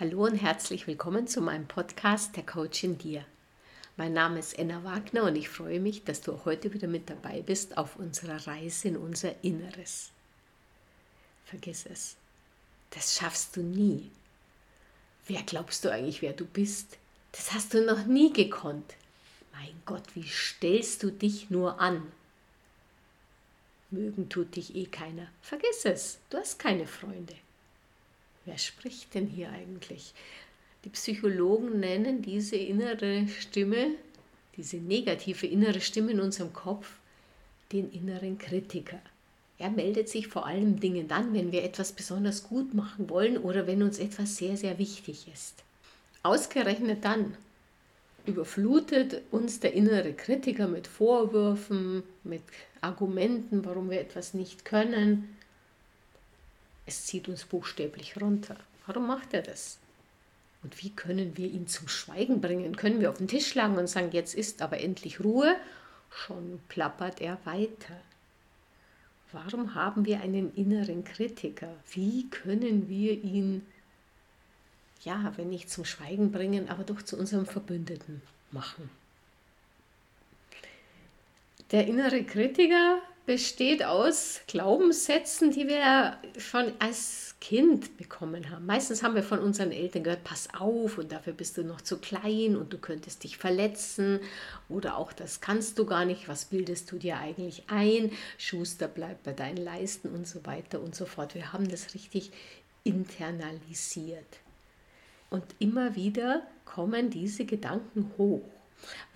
Hallo und herzlich willkommen zu meinem Podcast Der Coach in dir. Mein Name ist Enna Wagner und ich freue mich, dass du heute wieder mit dabei bist auf unserer Reise in unser Inneres. Vergiss es, das schaffst du nie. Wer glaubst du eigentlich, wer du bist? Das hast du noch nie gekonnt. Mein Gott, wie stellst du dich nur an? Mögen tut dich eh keiner. Vergiss es, du hast keine Freunde. Wer spricht denn hier eigentlich? Die Psychologen nennen diese innere Stimme, diese negative innere Stimme in unserem Kopf, den inneren Kritiker. Er meldet sich vor allem Dingen dann, wenn wir etwas besonders gut machen wollen oder wenn uns etwas sehr, sehr wichtig ist. Ausgerechnet dann überflutet uns der innere Kritiker mit Vorwürfen, mit Argumenten, warum wir etwas nicht können, es zieht uns buchstäblich runter. Warum macht er das? Und wie können wir ihn zum Schweigen bringen? Können wir auf den Tisch schlagen und sagen, jetzt ist aber endlich Ruhe? Schon plappert er weiter. Warum haben wir einen inneren Kritiker? Wie können wir ihn, ja, wenn nicht zum Schweigen bringen, aber doch zu unserem Verbündeten machen? Der innere Kritiker besteht aus Glaubenssätzen, die wir schon als Kind bekommen haben. Meistens haben wir von unseren Eltern gehört, pass auf und dafür bist du noch zu klein und du könntest dich verletzen oder auch das kannst du gar nicht, was bildest du dir eigentlich ein, Schuster bleibt bei deinen Leisten und so weiter und so fort. Wir haben das richtig internalisiert. Und immer wieder kommen diese Gedanken hoch.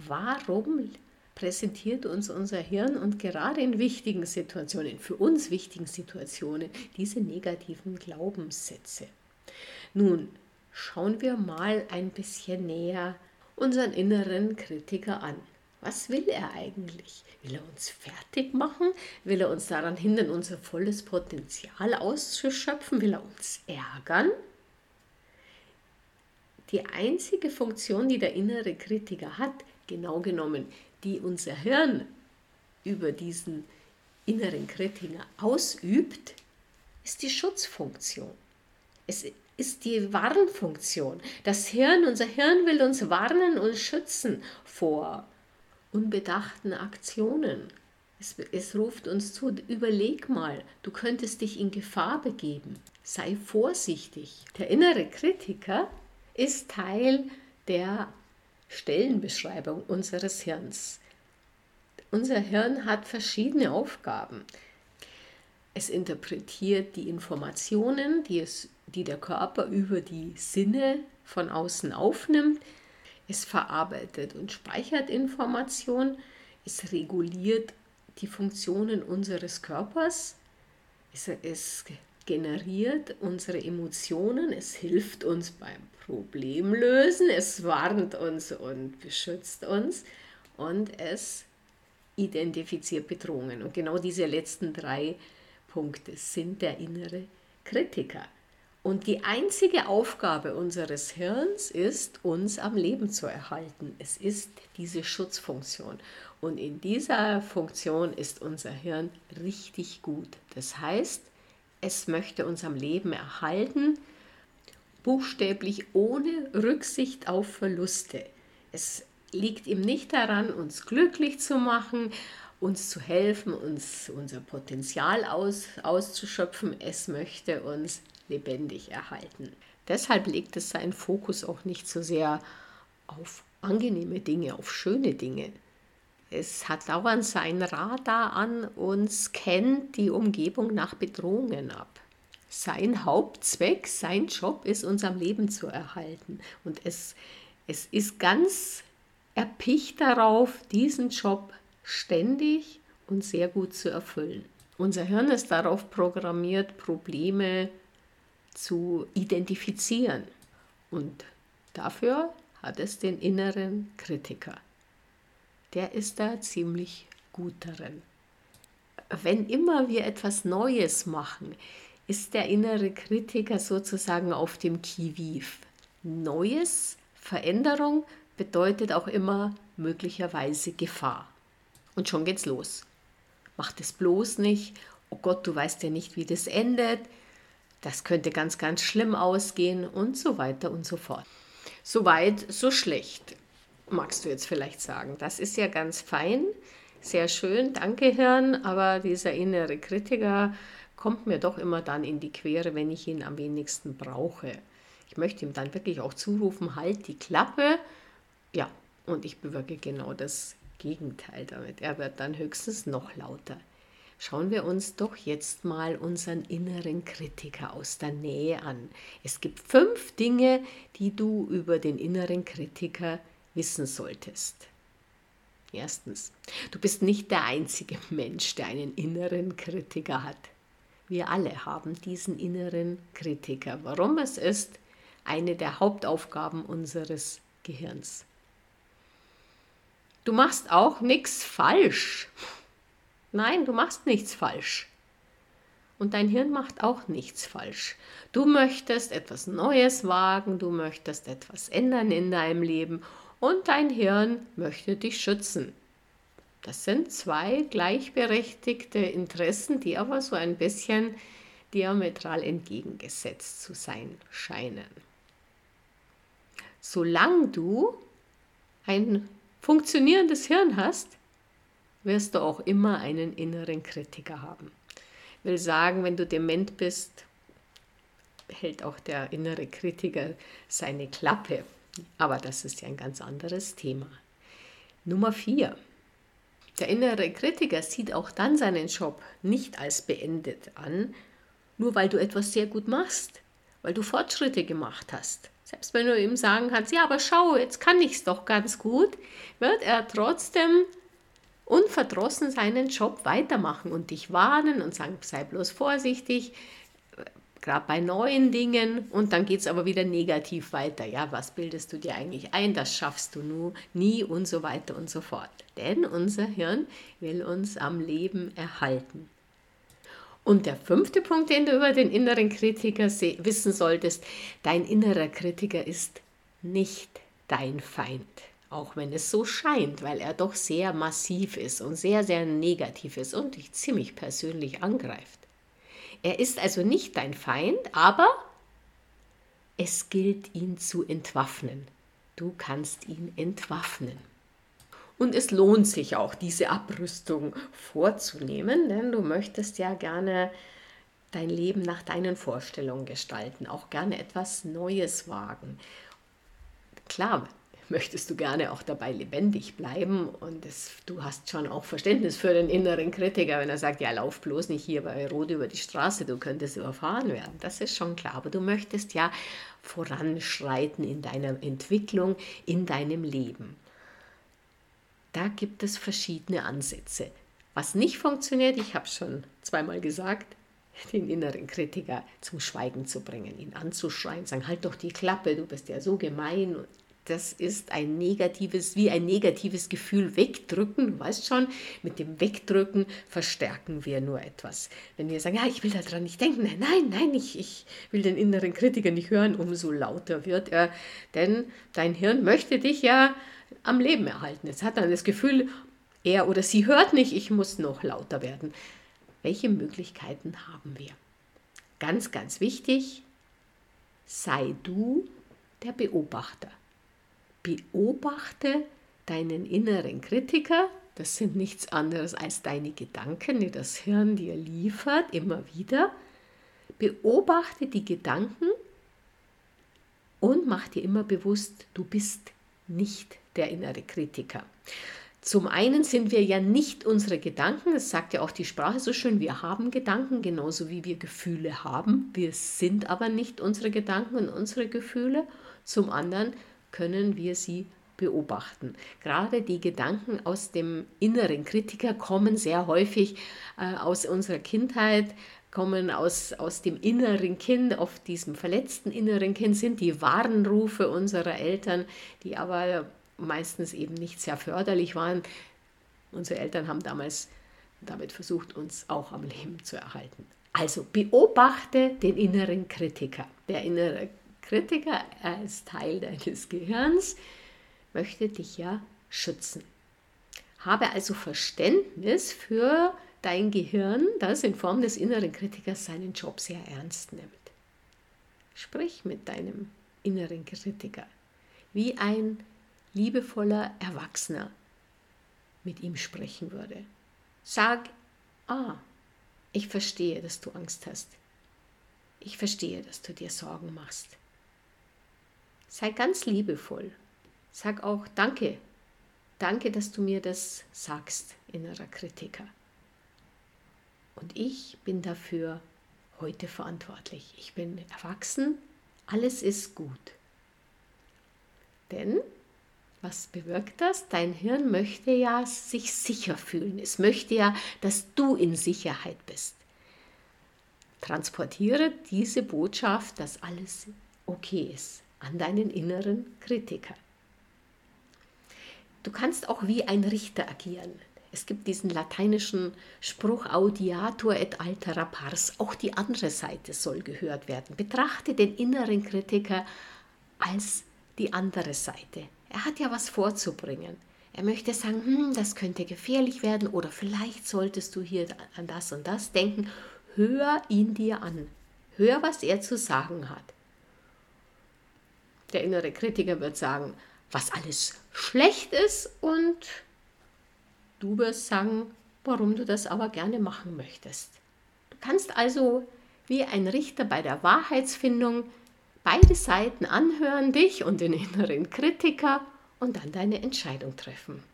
Warum präsentiert uns unser Hirn und gerade in wichtigen Situationen, für uns wichtigen Situationen, diese negativen Glaubenssätze. Nun, schauen wir mal ein bisschen näher unseren inneren Kritiker an. Was will er eigentlich? Will er uns fertig machen? Will er uns daran hindern, unser volles Potenzial auszuschöpfen? Will er uns ärgern? Die einzige Funktion, die der innere Kritiker hat, genau genommen, die unser Hirn über diesen inneren Kritiker ausübt, ist die Schutzfunktion. Es ist die Warnfunktion. Das Hirn, unser Hirn will uns warnen und schützen vor unbedachten Aktionen. Es, es ruft uns zu, überleg mal, du könntest dich in Gefahr begeben. Sei vorsichtig. Der innere Kritiker ist Teil der Stellenbeschreibung unseres Hirns. Unser Hirn hat verschiedene Aufgaben. Es interpretiert die Informationen, die, es, die der Körper über die Sinne von außen aufnimmt. Es verarbeitet und speichert Informationen. Es reguliert die Funktionen unseres Körpers. Es, es generiert unsere Emotionen. Es hilft uns beim Problemlösen, es warnt uns und beschützt uns und es identifiziert Bedrohungen. Und genau diese letzten drei Punkte sind der innere Kritiker. Und die einzige Aufgabe unseres Hirns ist, uns am Leben zu erhalten. Es ist diese Schutzfunktion. Und in dieser Funktion ist unser Hirn richtig gut. Das heißt, es möchte uns am Leben erhalten, buchstäblich ohne Rücksicht auf Verluste. Es liegt ihm nicht daran, uns glücklich zu machen, uns zu helfen, uns unser Potenzial aus, auszuschöpfen. Es möchte uns lebendig erhalten. Deshalb legt es seinen Fokus auch nicht so sehr auf angenehme Dinge, auf schöne Dinge. Es hat dauernd sein Radar an und scannt die Umgebung nach Bedrohungen ab sein Hauptzweck, sein Job ist, uns am Leben zu erhalten. Und es, es ist ganz erpicht darauf, diesen Job ständig und sehr gut zu erfüllen. Unser Hirn ist darauf programmiert, Probleme zu identifizieren. Und dafür hat es den inneren Kritiker. Der ist da ziemlich gut darin. Wenn immer wir etwas Neues machen, ist der innere Kritiker sozusagen auf dem Kiviv. Neues, Veränderung bedeutet auch immer möglicherweise Gefahr. Und schon geht's los. Mach das bloß nicht. Oh Gott, du weißt ja nicht, wie das endet. das könnte ganz, ganz schlimm ausgehen und so weiter und so fort. So weit, so schlecht, magst du jetzt vielleicht sagen. Das ist ja ganz fein, sehr schön, danke Hirn, aber dieser innere Kritiker kommt mir doch immer dann in die Quere, wenn ich ihn am wenigsten brauche. Ich möchte ihm dann wirklich auch zurufen, halt die Klappe. Ja, und ich bewirke genau das Gegenteil damit. Er wird dann höchstens noch lauter. Schauen wir uns doch jetzt mal unseren inneren Kritiker aus der Nähe an. Es gibt fünf Dinge, die du über den inneren Kritiker wissen solltest. Erstens, du bist nicht der einzige Mensch, der einen inneren Kritiker hat. Wir alle haben diesen inneren Kritiker. Warum es ist eine der Hauptaufgaben unseres Gehirns. Du machst auch nichts falsch. Nein, du machst nichts falsch. Und dein Hirn macht auch nichts falsch. Du möchtest etwas Neues wagen, du möchtest etwas ändern in deinem Leben und dein Hirn möchte dich schützen. Das sind zwei gleichberechtigte Interessen, die aber so ein bisschen diametral entgegengesetzt zu sein scheinen. Solange du ein funktionierendes Hirn hast, wirst du auch immer einen inneren Kritiker haben. Ich will sagen, wenn du dement bist, hält auch der innere Kritiker seine Klappe. Aber das ist ja ein ganz anderes Thema. Nummer vier. Der innere Kritiker sieht auch dann seinen Job nicht als beendet an, nur weil du etwas sehr gut machst, weil du Fortschritte gemacht hast. Selbst wenn du ihm sagen kannst, ja, aber schau, jetzt kann ich es doch ganz gut, wird er trotzdem unverdrossen seinen Job weitermachen und dich warnen und sagen, sei bloß vorsichtig, gerade bei neuen Dingen und dann geht es aber wieder negativ weiter. Ja, was bildest du dir eigentlich ein? Das schaffst du nur nie und so weiter und so fort. Denn unser Hirn will uns am Leben erhalten. Und der fünfte Punkt, den du über den inneren Kritiker wissen solltest, dein innerer Kritiker ist nicht dein Feind auch wenn es so scheint, weil er doch sehr massiv ist und sehr, sehr negativ ist und dich ziemlich persönlich angreift. Er ist also nicht dein Feind, aber es gilt ihn zu entwaffnen. Du kannst ihn entwaffnen. Und es lohnt sich auch, diese Abrüstung vorzunehmen, denn du möchtest ja gerne dein Leben nach deinen Vorstellungen gestalten, auch gerne etwas Neues wagen. Klar, möchtest du gerne auch dabei lebendig bleiben und das, du hast schon auch Verständnis für den inneren Kritiker, wenn er sagt, ja, lauf bloß nicht hier bei Rot über die Straße, du könntest überfahren werden. Das ist schon klar, aber du möchtest ja voranschreiten in deiner Entwicklung, in deinem Leben. Da gibt es verschiedene Ansätze. Was nicht funktioniert, ich habe schon zweimal gesagt, den inneren Kritiker zum Schweigen zu bringen, ihn anzuschreien, sagen, halt doch die Klappe, du bist ja so gemein das ist ein negatives, wie ein negatives Gefühl wegdrücken. Du weißt schon, mit dem Wegdrücken verstärken wir nur etwas. Wenn wir sagen, ja, ich will daran nicht denken, nein, nein, nein, ich, ich will den inneren Kritiker nicht hören, umso lauter wird er. Denn dein Hirn möchte dich ja am Leben erhalten. Es hat dann das Gefühl, er oder sie hört nicht, ich muss noch lauter werden. Welche Möglichkeiten haben wir? Ganz, ganz wichtig, sei du der Beobachter. Beobachte deinen inneren Kritiker. Das sind nichts anderes als deine Gedanken, die das Hirn dir liefert, immer wieder. Beobachte die Gedanken und mach dir immer bewusst, du bist nicht der innere Kritiker. Zum einen sind wir ja nicht unsere Gedanken, das sagt ja auch die Sprache so schön, wir haben Gedanken, genauso wie wir Gefühle haben. Wir sind aber nicht unsere Gedanken und unsere Gefühle. Zum anderen können wir sie beobachten. Gerade die Gedanken aus dem inneren Kritiker kommen sehr häufig äh, aus unserer Kindheit, kommen aus, aus dem inneren Kind, auf diesem verletzten inneren Kind, sind die Warnrufe unserer Eltern, die aber meistens eben nicht sehr förderlich waren. Unsere Eltern haben damals damit versucht, uns auch am Leben zu erhalten. Also beobachte den inneren Kritiker. Der innere Kritiker als Teil deines Gehirns möchte dich ja schützen. Habe also Verständnis für dein Gehirn, das in Form des inneren Kritikers seinen Job sehr ernst nimmt. Sprich mit deinem inneren Kritiker, wie ein liebevoller Erwachsener mit ihm sprechen würde. Sag, ah, ich verstehe, dass du Angst hast. Ich verstehe, dass du dir Sorgen machst. Sei ganz liebevoll. Sag auch Danke. Danke, dass du mir das sagst, innerer Kritiker. Und ich bin dafür heute verantwortlich. Ich bin erwachsen, alles ist gut. Denn was bewirkt das? Dein Hirn möchte ja sich sicher fühlen. Es möchte ja, dass du in Sicherheit bist. Transportiere diese Botschaft, dass alles okay ist, an deinen inneren Kritiker. Du kannst auch wie ein Richter agieren. Es gibt diesen lateinischen Spruch Audiatur et altera pars. Auch die andere Seite soll gehört werden. Betrachte den inneren Kritiker als die andere Seite. Er hat ja was vorzubringen. Er möchte sagen, hm, das könnte gefährlich werden oder vielleicht solltest du hier an das und das denken. Hör ihn dir an. Hör, was er zu sagen hat. Der innere Kritiker wird sagen, was alles schlecht ist und Du wirst sagen, warum du das aber gerne machen möchtest. Du kannst also wie ein Richter bei der Wahrheitsfindung beide Seiten anhören, dich und den inneren Kritiker und dann deine Entscheidung treffen.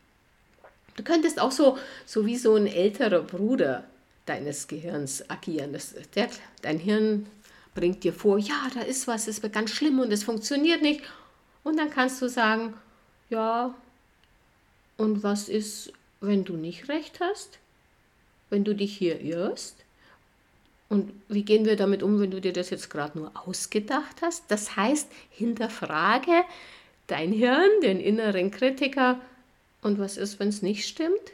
Du könntest auch so, so wie so ein älterer Bruder deines Gehirns agieren. Das, der, dein Hirn bringt dir vor, ja, da ist was, es wird ganz schlimm und es funktioniert nicht. Und dann kannst du sagen, ja, und was ist, wenn du nicht recht hast, wenn du dich hier irrst? Und wie gehen wir damit um, wenn du dir das jetzt gerade nur ausgedacht hast? Das heißt, hinterfrage dein Hirn, den inneren Kritiker. Und was ist, wenn es nicht stimmt?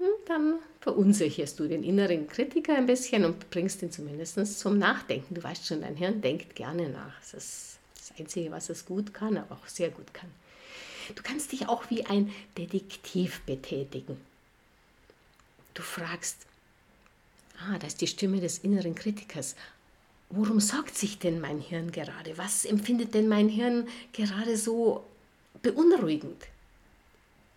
Hm, dann verunsicherst du den inneren Kritiker ein bisschen und bringst ihn zumindest zum Nachdenken. Du weißt schon, dein Hirn denkt gerne nach. Das ist das Einzige, was es gut kann, aber auch sehr gut kann. Du kannst dich auch wie ein Detektiv betätigen. Du fragst, ah, da ist die Stimme des inneren Kritikers. Worum sorgt sich denn mein Hirn gerade? Was empfindet denn mein Hirn gerade so beunruhigend?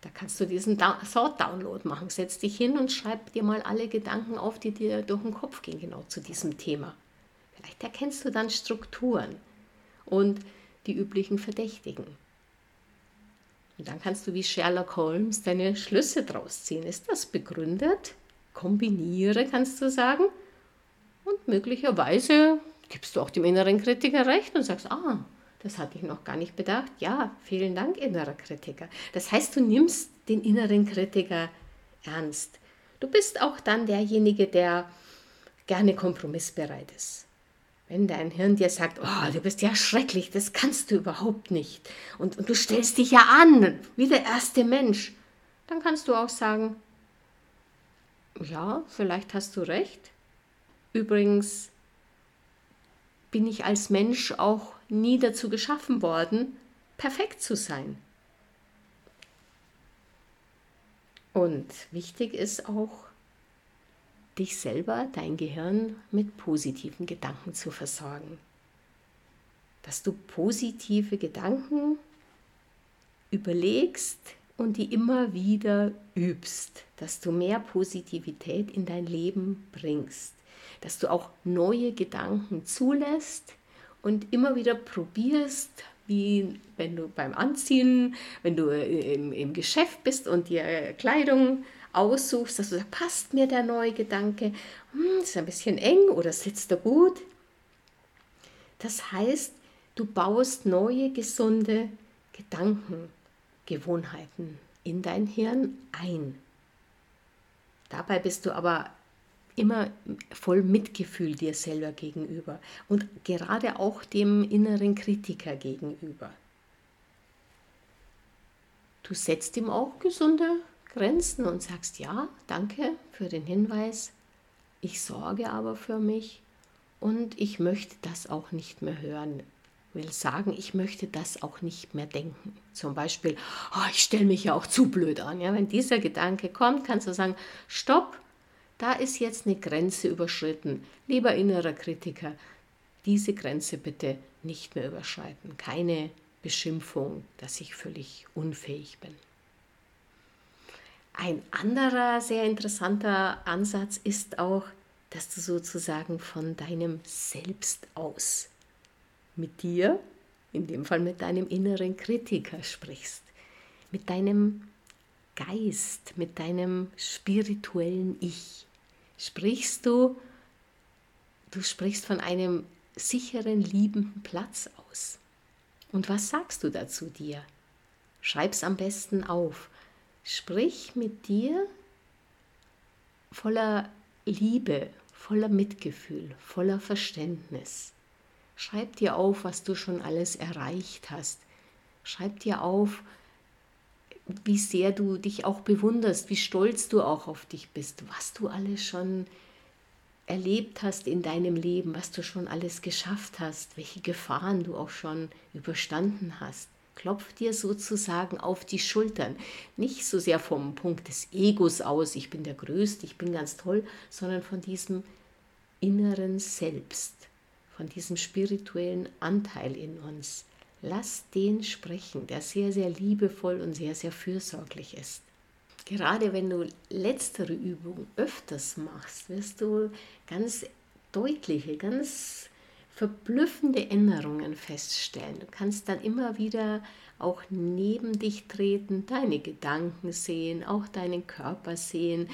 Da kannst du diesen Thought-Download machen. Setz dich hin und schreib dir mal alle Gedanken auf, die dir durch den Kopf gehen, genau zu diesem Thema. Vielleicht erkennst du dann Strukturen und die üblichen Verdächtigen. Und dann kannst du wie Sherlock Holmes deine Schlüsse draus ziehen. Ist das begründet? Kombiniere, kannst du sagen. Und möglicherweise gibst du auch dem inneren Kritiker recht und sagst, ah, das hatte ich noch gar nicht bedacht. Ja, vielen Dank, innerer Kritiker. Das heißt, du nimmst den inneren Kritiker ernst. Du bist auch dann derjenige, der gerne kompromissbereit ist. Wenn dein Hirn dir sagt, oh, du bist ja schrecklich, das kannst du überhaupt nicht. Und, und du stellst dich ja an, wie der erste Mensch. Dann kannst du auch sagen, ja, vielleicht hast du recht. Übrigens bin ich als Mensch auch nie dazu geschaffen worden, perfekt zu sein. Und wichtig ist auch, dich selber, dein Gehirn mit positiven Gedanken zu versorgen. Dass du positive Gedanken überlegst und die immer wieder übst, dass du mehr Positivität in dein Leben bringst, dass du auch neue Gedanken zulässt und immer wieder probierst, wie wenn du beim Anziehen, wenn du im, im Geschäft bist und dir Kleidung aussuchst, dass du sagst, passt mir der neue Gedanke, hm, ist ein bisschen eng oder sitzt er gut. Das heißt, du baust neue, gesunde Gedankengewohnheiten in dein Hirn ein. Dabei bist du aber immer voll Mitgefühl dir selber gegenüber und gerade auch dem inneren Kritiker gegenüber. Du setzt ihm auch gesunde Grenzen und sagst, ja, danke für den Hinweis, ich sorge aber für mich und ich möchte das auch nicht mehr hören. Will sagen, ich möchte das auch nicht mehr denken. Zum Beispiel, oh, ich stelle mich ja auch zu blöd an. Ja, wenn dieser Gedanke kommt, kannst du sagen, stopp, da ist jetzt eine Grenze überschritten. Lieber innerer Kritiker, diese Grenze bitte nicht mehr überschreiten. Keine Beschimpfung, dass ich völlig unfähig bin. Ein anderer sehr interessanter Ansatz ist auch, dass du sozusagen von deinem Selbst aus mit dir, in dem Fall mit deinem inneren Kritiker sprichst, mit deinem Geist, mit deinem spirituellen Ich. Sprichst du, du sprichst von einem sicheren, liebenden Platz aus. Und was sagst du dazu dir? Schreib's am besten auf. Sprich mit dir voller Liebe, voller Mitgefühl, voller Verständnis. Schreib dir auf, was du schon alles erreicht hast. Schreib dir auf, wie sehr du dich auch bewunderst, wie stolz du auch auf dich bist, was du alles schon erlebt hast in deinem Leben, was du schon alles geschafft hast, welche Gefahren du auch schon überstanden hast. Klopf dir sozusagen auf die Schultern. Nicht so sehr vom Punkt des Egos aus, ich bin der Größte, ich bin ganz toll, sondern von diesem inneren Selbst, von diesem spirituellen Anteil in uns. Lass den sprechen, der sehr, sehr liebevoll und sehr, sehr fürsorglich ist. Gerade wenn du letztere Übungen öfters machst, wirst du ganz deutliche, ganz verblüffende Änderungen feststellen. Du kannst dann immer wieder auch neben dich treten, deine Gedanken sehen, auch deinen Körper sehen,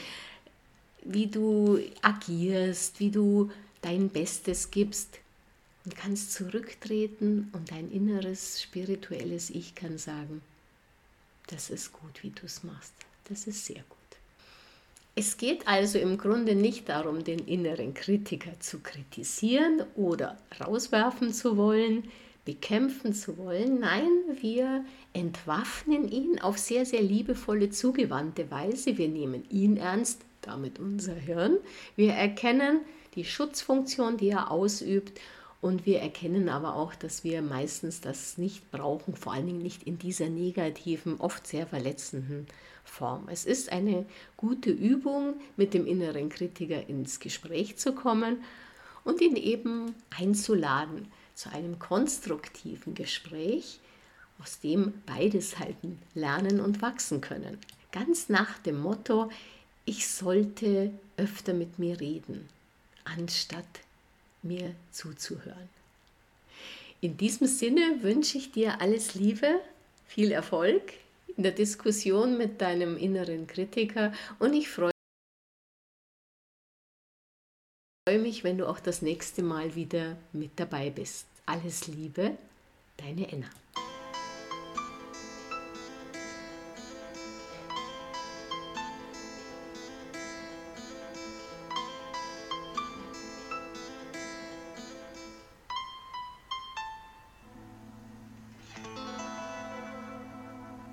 wie du agierst, wie du dein Bestes gibst und kannst zurücktreten und dein inneres spirituelles Ich kann sagen, das ist gut, wie du es machst. Das ist sehr gut. Es geht also im Grunde nicht darum, den inneren Kritiker zu kritisieren oder rauswerfen zu wollen, bekämpfen zu wollen. Nein, wir entwaffnen ihn auf sehr, sehr liebevolle, zugewandte Weise. Wir nehmen ihn ernst, damit unser Hirn. Wir erkennen die Schutzfunktion, die er ausübt. Und wir erkennen aber auch, dass wir meistens das nicht brauchen, vor allen Dingen nicht in dieser negativen, oft sehr verletzenden Form. Es ist eine gute Übung, mit dem inneren Kritiker ins Gespräch zu kommen und ihn eben einzuladen zu einem konstruktiven Gespräch, aus dem beides halten, lernen und wachsen können. Ganz nach dem Motto, ich sollte öfter mit mir reden, anstatt mir zuzuhören. In diesem Sinne wünsche ich dir alles Liebe, viel Erfolg in der Diskussion mit deinem inneren Kritiker und ich freue mich, wenn du auch das nächste Mal wieder mit dabei bist. Alles Liebe, deine Enna.